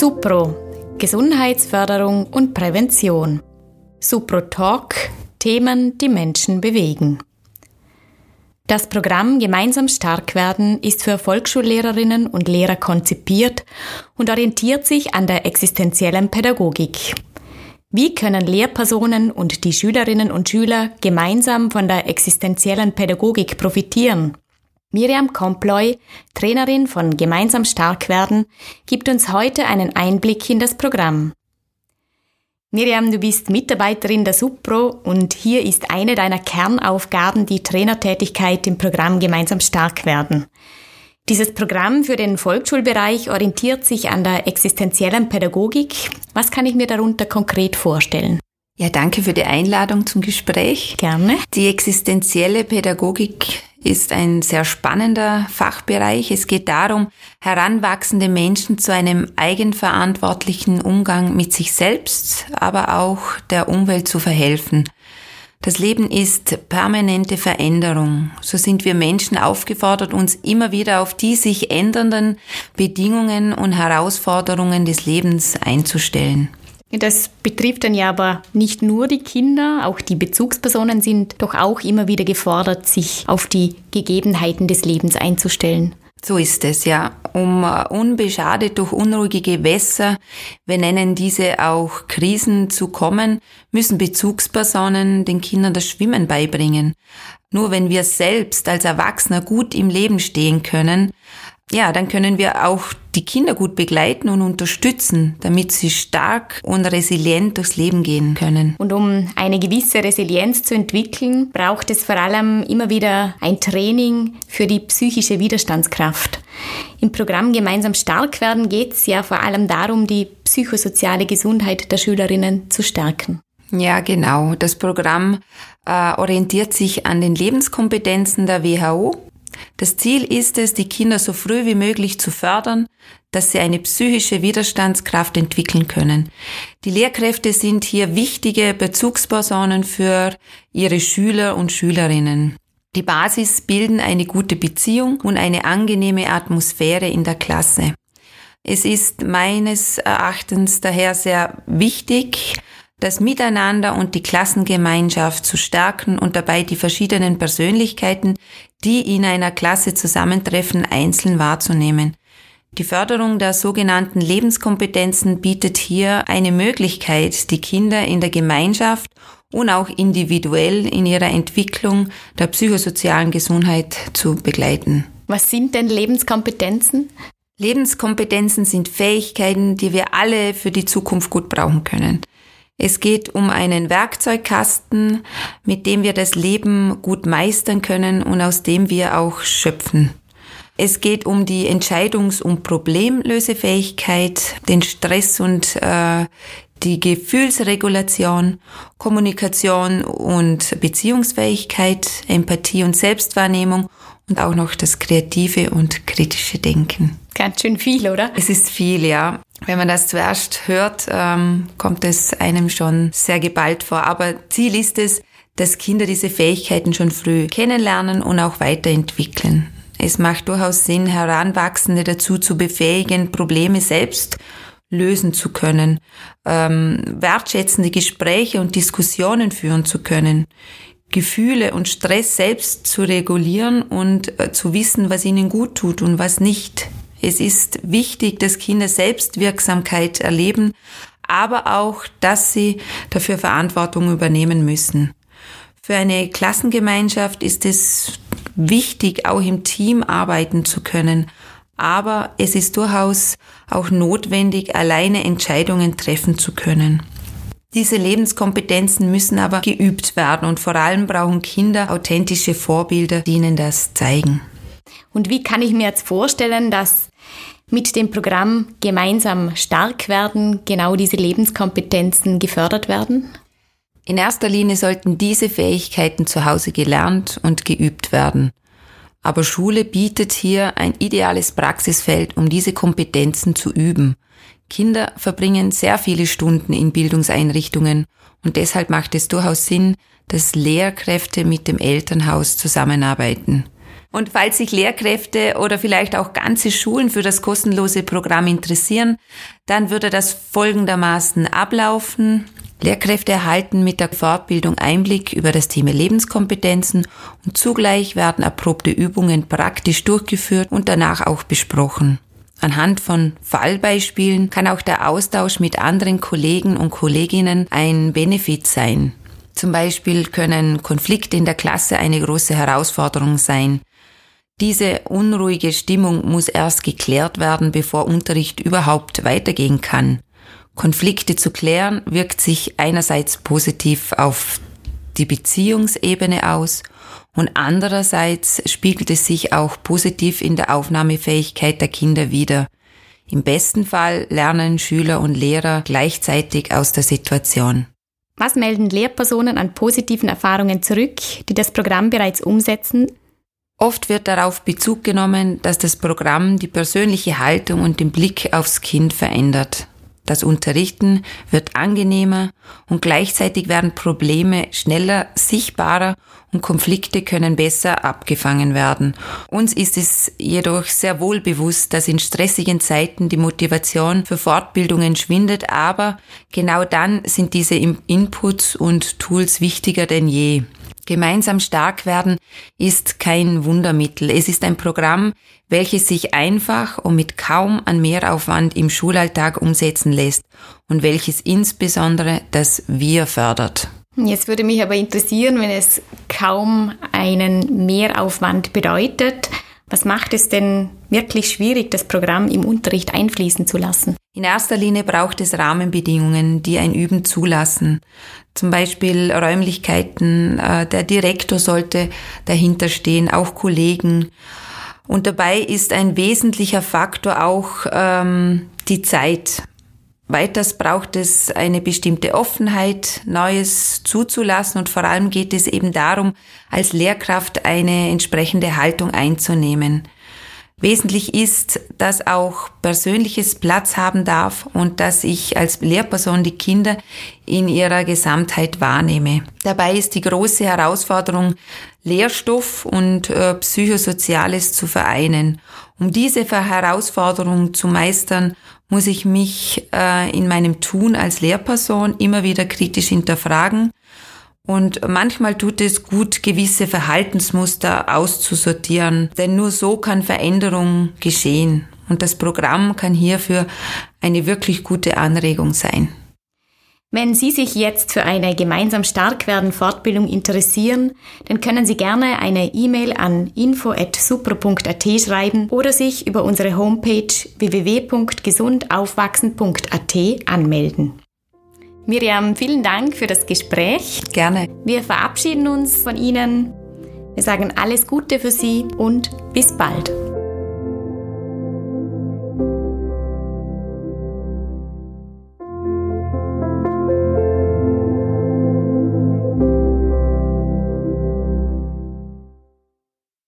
Supro Gesundheitsförderung und Prävention. Supro Talk Themen, die Menschen bewegen. Das Programm Gemeinsam stark werden ist für Volksschullehrerinnen und Lehrer konzipiert und orientiert sich an der existenziellen Pädagogik. Wie können Lehrpersonen und die Schülerinnen und Schüler gemeinsam von der existenziellen Pädagogik profitieren? Miriam Komploy, Trainerin von Gemeinsam stark werden, gibt uns heute einen Einblick in das Programm. Miriam, du bist Mitarbeiterin der Supro und hier ist eine deiner Kernaufgaben die Trainertätigkeit im Programm Gemeinsam stark werden. Dieses Programm für den Volksschulbereich orientiert sich an der existenziellen Pädagogik. Was kann ich mir darunter konkret vorstellen? Ja, danke für die Einladung zum Gespräch. Gerne. Die existenzielle Pädagogik ist ein sehr spannender Fachbereich. Es geht darum, heranwachsende Menschen zu einem eigenverantwortlichen Umgang mit sich selbst, aber auch der Umwelt zu verhelfen. Das Leben ist permanente Veränderung. So sind wir Menschen aufgefordert, uns immer wieder auf die sich ändernden Bedingungen und Herausforderungen des Lebens einzustellen. Das betrifft dann ja aber nicht nur die Kinder, auch die Bezugspersonen sind doch auch immer wieder gefordert, sich auf die Gegebenheiten des Lebens einzustellen. So ist es, ja. Um äh, unbeschadet durch unruhige Gewässer, wir nennen diese auch Krisen, zu kommen, müssen Bezugspersonen den Kindern das Schwimmen beibringen. Nur wenn wir selbst als Erwachsener gut im Leben stehen können, ja, dann können wir auch die Kinder gut begleiten und unterstützen, damit sie stark und resilient durchs Leben gehen können. Und um eine gewisse Resilienz zu entwickeln, braucht es vor allem immer wieder ein Training für die psychische Widerstandskraft. Im Programm Gemeinsam stark werden geht es ja vor allem darum, die psychosoziale Gesundheit der Schülerinnen zu stärken. Ja, genau. Das Programm äh, orientiert sich an den Lebenskompetenzen der WHO das Ziel ist es, die Kinder so früh wie möglich zu fördern, dass sie eine psychische Widerstandskraft entwickeln können. Die Lehrkräfte sind hier wichtige Bezugspersonen für ihre Schüler und Schülerinnen. Die Basis bilden eine gute Beziehung und eine angenehme Atmosphäre in der Klasse. Es ist meines Erachtens daher sehr wichtig, das Miteinander und die Klassengemeinschaft zu stärken und dabei die verschiedenen Persönlichkeiten, die in einer Klasse zusammentreffen, einzeln wahrzunehmen. Die Förderung der sogenannten Lebenskompetenzen bietet hier eine Möglichkeit, die Kinder in der Gemeinschaft und auch individuell in ihrer Entwicklung der psychosozialen Gesundheit zu begleiten. Was sind denn Lebenskompetenzen? Lebenskompetenzen sind Fähigkeiten, die wir alle für die Zukunft gut brauchen können. Es geht um einen Werkzeugkasten, mit dem wir das Leben gut meistern können und aus dem wir auch schöpfen. Es geht um die Entscheidungs- und Problemlösefähigkeit, den Stress und äh, die Gefühlsregulation, Kommunikation und Beziehungsfähigkeit, Empathie und Selbstwahrnehmung und auch noch das kreative und kritische Denken. Ganz schön viel, oder? Es ist viel, ja. Wenn man das zuerst hört, ähm, kommt es einem schon sehr geballt vor. Aber Ziel ist es, dass Kinder diese Fähigkeiten schon früh kennenlernen und auch weiterentwickeln. Es macht durchaus Sinn, Heranwachsende dazu zu befähigen, Probleme selbst lösen zu können, ähm, wertschätzende Gespräche und Diskussionen führen zu können, Gefühle und Stress selbst zu regulieren und äh, zu wissen, was ihnen gut tut und was nicht. Es ist wichtig, dass Kinder Selbstwirksamkeit erleben, aber auch, dass sie dafür Verantwortung übernehmen müssen. Für eine Klassengemeinschaft ist es wichtig, auch im Team arbeiten zu können, aber es ist durchaus auch notwendig, alleine Entscheidungen treffen zu können. Diese Lebenskompetenzen müssen aber geübt werden und vor allem brauchen Kinder authentische Vorbilder, die ihnen das zeigen. Und wie kann ich mir jetzt vorstellen, dass mit dem Programm Gemeinsam stark werden genau diese Lebenskompetenzen gefördert werden? In erster Linie sollten diese Fähigkeiten zu Hause gelernt und geübt werden. Aber Schule bietet hier ein ideales Praxisfeld, um diese Kompetenzen zu üben. Kinder verbringen sehr viele Stunden in Bildungseinrichtungen und deshalb macht es durchaus Sinn, dass Lehrkräfte mit dem Elternhaus zusammenarbeiten. Und falls sich Lehrkräfte oder vielleicht auch ganze Schulen für das kostenlose Programm interessieren, dann würde das folgendermaßen ablaufen. Lehrkräfte erhalten mit der Fortbildung Einblick über das Thema Lebenskompetenzen und zugleich werden erprobte Übungen praktisch durchgeführt und danach auch besprochen. Anhand von Fallbeispielen kann auch der Austausch mit anderen Kollegen und Kolleginnen ein Benefit sein. Zum Beispiel können Konflikte in der Klasse eine große Herausforderung sein. Diese unruhige Stimmung muss erst geklärt werden, bevor Unterricht überhaupt weitergehen kann. Konflikte zu klären wirkt sich einerseits positiv auf die Beziehungsebene aus und andererseits spiegelt es sich auch positiv in der Aufnahmefähigkeit der Kinder wider. Im besten Fall lernen Schüler und Lehrer gleichzeitig aus der Situation. Was melden Lehrpersonen an positiven Erfahrungen zurück, die das Programm bereits umsetzen? Oft wird darauf Bezug genommen, dass das Programm die persönliche Haltung und den Blick aufs Kind verändert. Das Unterrichten wird angenehmer und gleichzeitig werden Probleme schneller sichtbarer und Konflikte können besser abgefangen werden. Uns ist es jedoch sehr wohl bewusst, dass in stressigen Zeiten die Motivation für Fortbildungen schwindet, aber genau dann sind diese Inputs und Tools wichtiger denn je. Gemeinsam stark werden ist kein Wundermittel. Es ist ein Programm, welches sich einfach und mit kaum an Mehraufwand im Schulalltag umsetzen lässt und welches insbesondere das Wir fördert. Jetzt würde mich aber interessieren, wenn es kaum einen Mehraufwand bedeutet, was macht es denn wirklich schwierig, das Programm im Unterricht einfließen zu lassen? In erster Linie braucht es Rahmenbedingungen, die ein Üben zulassen. Zum Beispiel Räumlichkeiten, äh, der Direktor sollte dahinter stehen, auch Kollegen. Und dabei ist ein wesentlicher Faktor auch ähm, die Zeit. Weiters braucht es eine bestimmte Offenheit, Neues zuzulassen und vor allem geht es eben darum, als Lehrkraft eine entsprechende Haltung einzunehmen. Wesentlich ist, dass auch Persönliches Platz haben darf und dass ich als Lehrperson die Kinder in ihrer Gesamtheit wahrnehme. Dabei ist die große Herausforderung, Lehrstoff und äh, Psychosoziales zu vereinen. Um diese Herausforderung zu meistern, muss ich mich äh, in meinem Tun als Lehrperson immer wieder kritisch hinterfragen. Und manchmal tut es gut, gewisse Verhaltensmuster auszusortieren, denn nur so kann Veränderung geschehen. Und das Programm kann hierfür eine wirklich gute Anregung sein. Wenn Sie sich jetzt für eine gemeinsam stark werden Fortbildung interessieren, dann können Sie gerne eine E-Mail an info@super.at schreiben oder sich über unsere Homepage www.gesundaufwachsen.at anmelden. Miriam, vielen Dank für das Gespräch. Gerne. Wir verabschieden uns von Ihnen. Wir sagen alles Gute für Sie und bis bald.